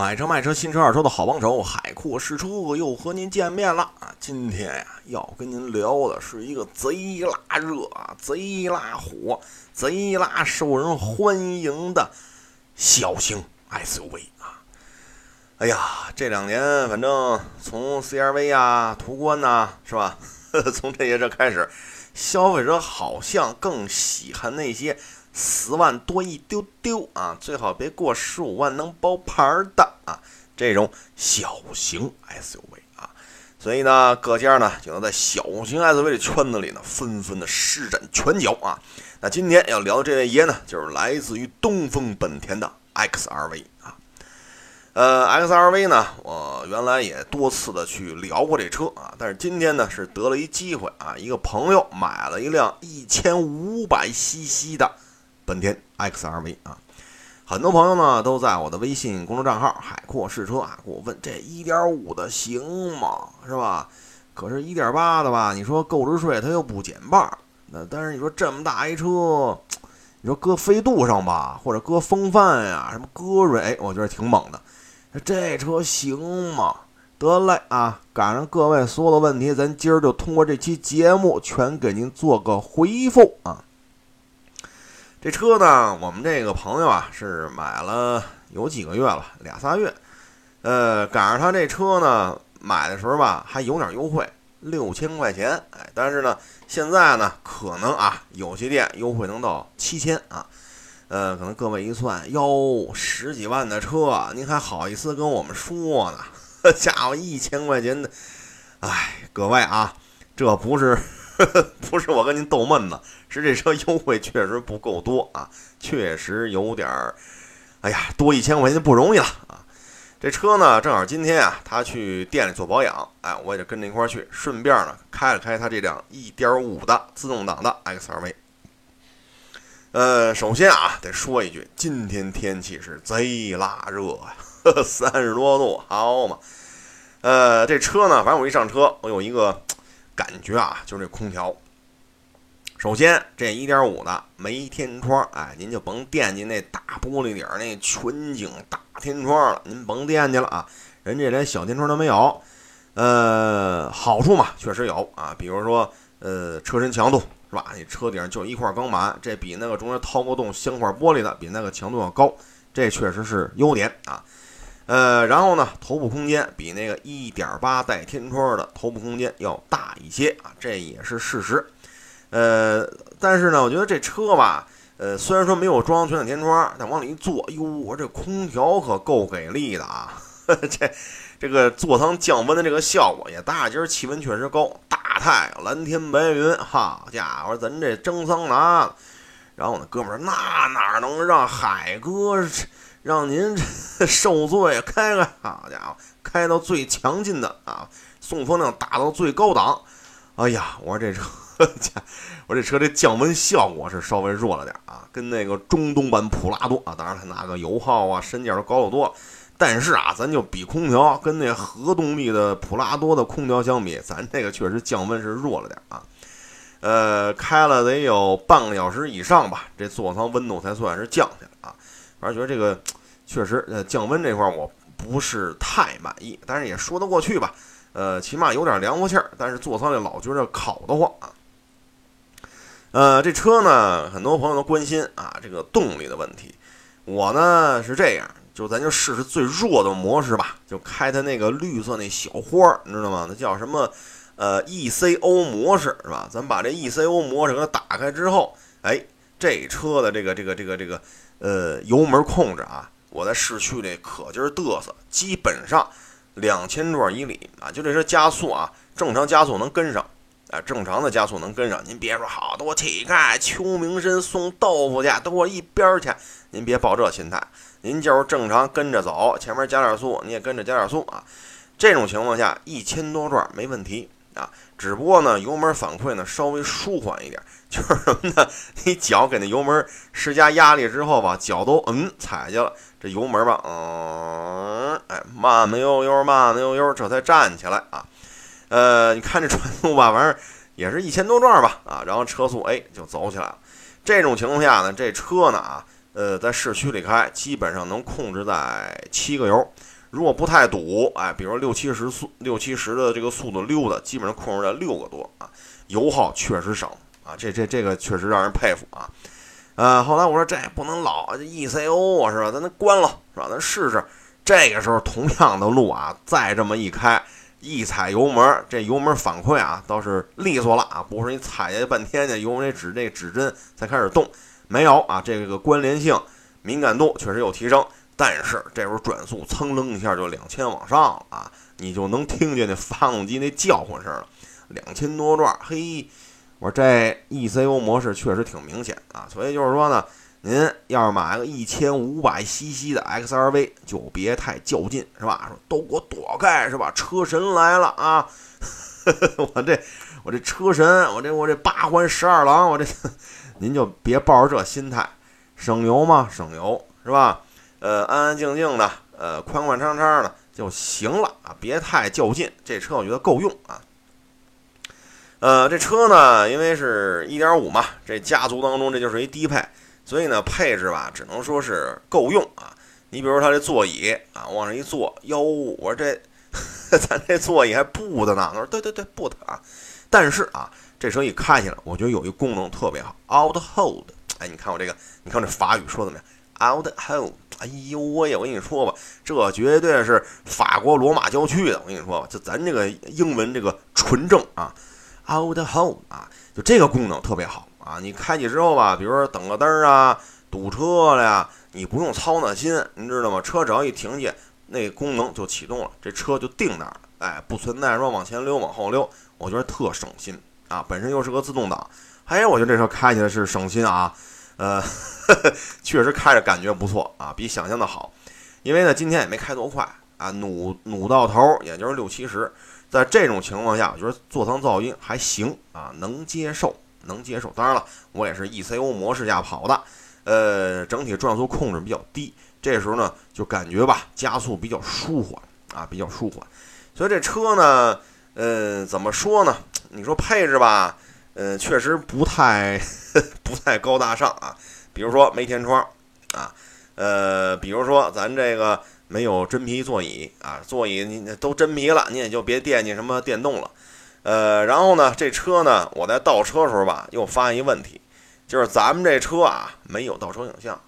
买车卖车新车二手的好帮手，海阔试车又和您见面了啊！今天呀，要跟您聊的是一个贼拉热、贼拉火、贼拉受人欢迎的小型 SUV 啊！哎呀，这两年反正从 CRV 啊、途观呐，是吧？从这些车开始，消费者好像更喜欢那些。十万多一丢丢啊，最好别过十五万能包牌的啊，这种小型 SUV 啊，所以呢，各家呢就能在小型 SUV 的圈子里呢纷纷的施展拳脚啊。那今天要聊的这位爷呢，就是来自于东风本田的 XRV 啊。呃，XRV 呢，我原来也多次的去聊过这车啊，但是今天呢是得了一机会啊，一个朋友买了一辆一千五百 CC 的。本田 XRV 啊，很多朋友呢都在我的微信公众账号“海阔试车”啊，给我问这1.5的行吗？是吧？可是1.8的吧，你说购置税它又不减半，那但是你说这么大一车，你说搁飞度上吧，或者搁风范呀，什么歌瑞，我觉得挺猛的。这车行吗？得嘞啊，赶上各位所有的问题，咱今儿就通过这期节目全给您做个回复啊。这车呢，我们这个朋友啊是买了有几个月了，俩仨月。呃，赶上他这车呢，买的时候吧还有点优惠，六千块钱。哎，但是呢，现在呢可能啊有些店优惠能到七千啊。呃，可能各位一算，哟，十几万的车，您还好意思跟我们说呢？家伙，一千块钱的，哎，各位啊，这不是。不是我跟您逗闷子，是这车优惠确实不够多啊，确实有点儿，哎呀，多一千块钱不容易了啊。这车呢，正好今天啊，他去店里做保养，哎，我也就跟着一块儿去，顺便呢开了开他这辆1.5的自动挡的 XRV。呃，首先啊，得说一句，今天天气是贼拉热呀，三十多度，好嘛。呃，这车呢，反正我一上车，我有一个。感觉啊，就是这空调。首先，这一点五的没天窗，哎，您就甭惦记那大玻璃顶儿那全景大天窗了，您甭惦记了啊。人家连小天窗都没有。呃，好处嘛，确实有啊，比如说，呃，车身强度是吧？你车顶就一块钢板，这比那个中间掏个洞镶块玻璃的比那个强度要高，这确实是优点啊。呃，然后呢，头部空间比那个1.8带天窗的头部空间要大一些啊，这也是事实。呃，但是呢，我觉得这车吧，呃，虽然说没有装全景天窗，但往里一坐，哟，我这空调可够给力的啊！这这个座舱降温的这个效果也大，今儿气温确实高，大太阳，蓝天白云，好家伙，咱这蒸桑拿。然后我那哥们儿，那哪能让海哥？让您 受罪，开开，好家伙，开到最强劲的啊，送风量打到最高档。哎呀，我说这车，我这车这降温效果是稍微弱了点啊，跟那个中东版普拉多啊，当然它那个油耗啊、身价都高得多。但是啊，咱就比空调，跟那核动力的普拉多的空调相比，咱这个确实降温是弱了点啊。呃，开了得有半个小时以上吧，这座舱温度才算是降下来。反正觉得这个确实，呃，降温这块我不是太满意，但是也说得过去吧。呃，起码有点凉乎气儿，但是座舱里老觉着烤得慌啊。呃，这车呢，很多朋友都关心啊，这个动力的问题。我呢是这样，就咱就试试最弱的模式吧，就开它那个绿色那小花儿，你知道吗？那叫什么？呃，ECO 模式是吧？咱把这 ECO 模式给它打开之后，哎，这车的这个这个这个这个。呃，油门控制啊，我在市区里可劲儿嘚瑟，基本上两千转以里啊，就这车加速啊，正常加速能跟上，啊，正常的加速能跟上。您别说好多乞丐秋名深送豆腐去，都给我一边去！您别抱这心态，您就是正常跟着走，前面加点速，你也跟着加点速啊。这种情况下，一千多转没问题。啊，只不过呢，油门反馈呢稍微舒缓一点，就是什么呢？你脚给那油门施加压力之后吧，脚都嗯踩下了，这油门吧，嗯，哎，慢慢悠悠，慢慢悠悠，这才站起来啊。呃，你看这转速吧，反正也是一千多转吧，啊，然后车速哎就走起来了。这种情况下呢，这车呢啊，呃，在市区里开，基本上能控制在七个油。如果不太堵，哎，比如六七十速、六七十的这个速度溜达，基本上控制在六个多啊，油耗确实省啊，这这这个确实让人佩服啊。呃，后来我说这不能老 E C O 啊，是吧？咱咱关了，是吧？咱试试。这个时候同样的路啊，再这么一开，一踩油门，这油门反馈啊倒是利索了啊，不是你踩下去半天，去油门指这指针才开始动，没有啊，这个关联性敏感度确实有提升。但是这时候转速蹭楞一下就两千往上了啊，你就能听见那发动机那叫唤声了，两千多转，嘿，我说这 ECU 模式确实挺明显啊，所以就是说呢，您要是买个一千五百 CC 的 XRV，就别太较劲，是吧？说都给我躲开，是吧？车神来了啊！我这我这车神，我这我这八环十二郎，我这您就别抱着这心态，省油嘛，省油是吧？呃，安安静静的，呃，宽宽敞敞的就行了啊，别太较劲。这车我觉得够用啊。呃，这车呢，因为是一点五嘛，这家族当中这就是一低配，所以呢，配置吧，只能说是够用啊。你比如它这座椅啊，往上一坐，哟，我说这 咱这座椅还布的呢。他说对对对，布的啊。但是啊，这车一开起来，我觉得有一功能特别好，out hold。哎，你看我这个，你看这法语说怎么样？out hold。哎呦喂！我跟你说吧，这绝对是法国罗马郊区的。我跟你说吧，就咱这个英文这个纯正啊，out home 啊，就这个功能特别好啊。你开启之后吧，比如说等个灯啊，堵车了呀，你不用操那心，你知道吗？车只要一停下，那功能就启动了，这车就定那儿了。哎，不存在说往前溜、往后溜，我觉得特省心啊。本身又是个自动挡，哎，我觉得这车开起来是省心啊。呃，确实开着感觉不错啊，比想象的好。因为呢，今天也没开多快啊，努努到头也就是六七十。在这种情况下，我觉得座舱噪音还行啊，能接受，能接受。当然了，我也是 ECU 模式下跑的，呃，整体转速控制比较低，这时候呢，就感觉吧，加速比较舒缓啊，比较舒缓。所以这车呢，呃，怎么说呢？你说配置吧。呃，确实不太 不太高大上啊。比如说没天窗啊，呃，比如说咱这个没有真皮座椅啊，座椅你都真皮了，你也就别惦记什么电动了。呃，然后呢，这车呢，我在倒车时候吧，又发现一问题，就是咱们这车啊没有倒车影像，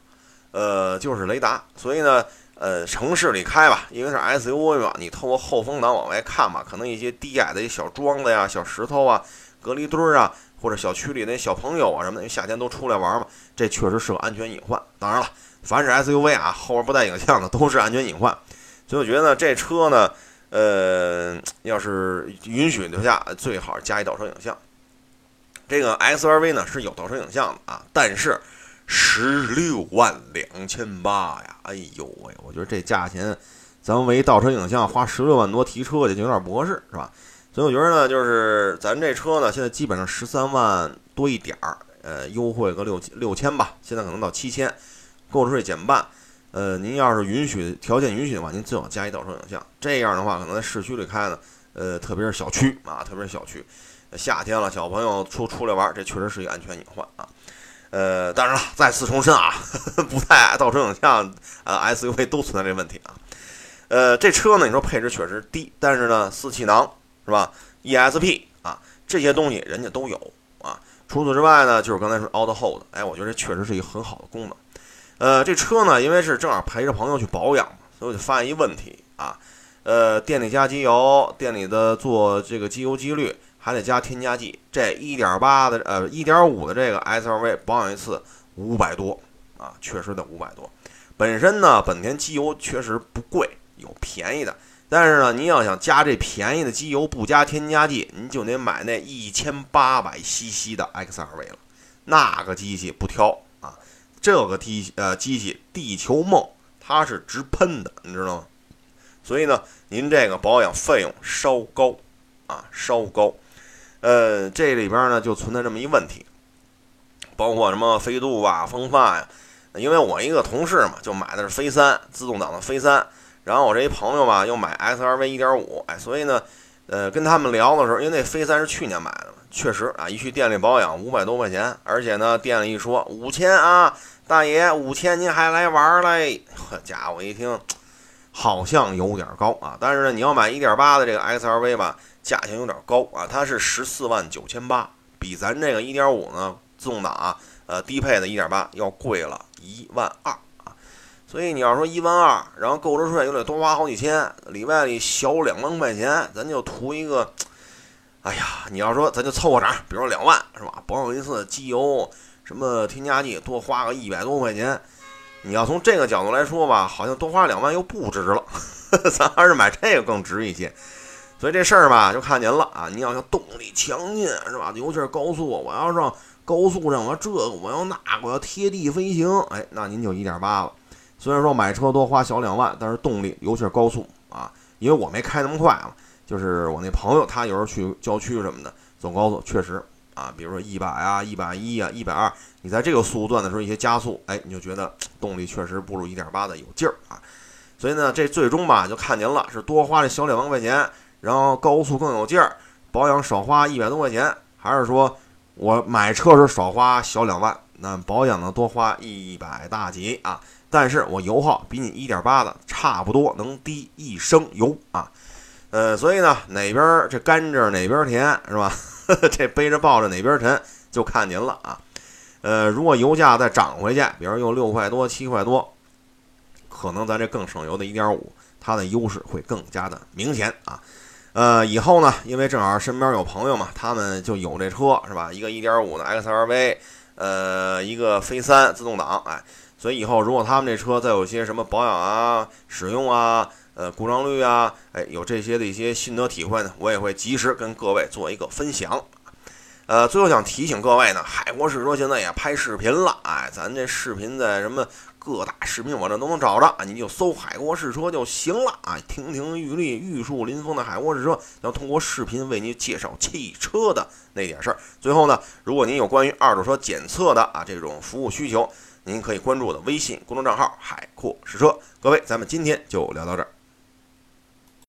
呃，就是雷达。所以呢，呃，城市里开吧，因为是 SUV 嘛，你透过后风挡往外看吧，可能一些低矮的一小桩子呀、小石头啊。隔离墩儿啊，或者小区里那小朋友啊什么的，因为夏天都出来玩嘛，这确实是个安全隐患。当然了，凡是 SUV 啊，后边不带影像的都是安全隐患。所以我觉得呢，这车呢，呃，要是允许留下，最好加一倒车影像。这个 SRV 呢是有倒车影像的啊，但是十六万两千八呀，哎呦喂，我觉得这价钱，咱们为倒车影像花十六万多提车去，就有点不合适，是吧？所以我觉得呢，就是咱这车呢，现在基本上十三万多一点儿，呃，优惠个六六千吧，现在可能到七千，购置税减半。呃，您要是允许条件允许的话，您最好加一倒车影像。这样的话，可能在市区里开呢，呃，特别是小区啊，特别是小区，夏天了，小朋友出出来玩，这确实是一个安全隐患啊。呃，当然了，再次重申啊，不带倒车影像，呃，SUV 都存在这问题啊。呃，这车呢，你说配置确实低，但是呢，四气囊。是吧？ESP 啊，这些东西人家都有啊。除此之外呢，就是刚才说 Auto Hold，哎，我觉得这确实是一个很好的功能。呃，这车呢，因为是正好陪着朋友去保养嘛，所以我就发现一问题啊。呃，店里加机油，店里的做这个机油机滤还得加添加剂。这1.8的呃1.5的这个 SRV 保养一次五百多啊，确实得五百多。本身呢，本田机油确实不贵，有便宜的。但是呢，您要想加这便宜的机油，不加添加剂，您就得买那一千八百 CC 的 XRV 了。那个机器不挑啊，这个机呃机器地球梦，它是直喷的，你知道吗？所以呢，您这个保养费用稍高啊，稍高。呃，这里边呢就存在这么一问题，包括什么飞度啊、风范呀。因为我一个同事嘛，就买的是飞三自动挡的飞三。然后我这一朋友吧，又买 S R V 一点五，哎，所以呢，呃，跟他们聊的时候，因为那飞三是去年买的嘛，确实啊，一去店里保养五百多块钱，而且呢，店里一说五千啊，大爷，五千您还来玩嘞？呵，家伙一听，好像有点高啊。但是呢，你要买一点八的这个 XRV 吧，价钱有点高啊，它是十四万九千八，比咱这个一点五呢自动挡啊，呃低配的一点八要贵了一万二。所以你要说一万二，然后购置税又得多花好几千，里外里小两万块钱，咱就图一个。哎呀，你要说咱就凑合场，比如说两万是吧？保养一次机油。什么添加剂多花个一百多块钱，你要从这个角度来说吧，好像多花两万又不值了，咱还是买这个更值一些。所以这事儿吧，就看您了啊。你要想动力强劲是吧？尤其是高速，我要上高速上，我这个我要那个，我要贴地飞行，哎，那您就一点八了。虽然说买车多花小两万，但是动力尤其是高速啊，因为我没开那么快嘛，就是我那朋友他有时候去郊区什么的走高速，确实。啊，比如说一百啊，一百一啊，一百二，你在这个速度段的时候，一些加速，哎，你就觉得动力确实不如一点八的有劲儿啊。所以呢，这最终吧，就看您了，是多花这小两万块钱，然后高速更有劲儿，保养少花一百多块钱，还是说我买车时少花小两万，那保养呢多花一百大几啊？但是我油耗比你一点八的差不多，能低一升油啊。呃，所以呢，哪边这甘蔗哪边甜是吧？这背着抱着哪边沉，就看您了啊。呃，如果油价再涨回去，比如又六块多、七块多，可能咱这更省油的一点五，它的优势会更加的明显啊。呃，以后呢，因为正好身边有朋友嘛，他们就有这车是吧？一个一点五的 XRV，呃，一个飞三自动挡，哎，所以以后如果他们这车再有些什么保养啊、使用啊，呃，故障率啊，哎，有这些的一些心得体会呢，我也会及时跟各位做一个分享。呃，最后想提醒各位呢，海阔试车现在也拍视频了，哎，咱这视频在什么各大视频网站都能找着啊，你就搜海阔试车就行了啊。亭亭玉立、玉树临风的海阔试车，要通过视频为您介绍汽车的那点事儿。最后呢，如果您有关于二手车检测的啊这种服务需求，您可以关注我的微信公众账号“海阔试车”。各位，咱们今天就聊到这儿。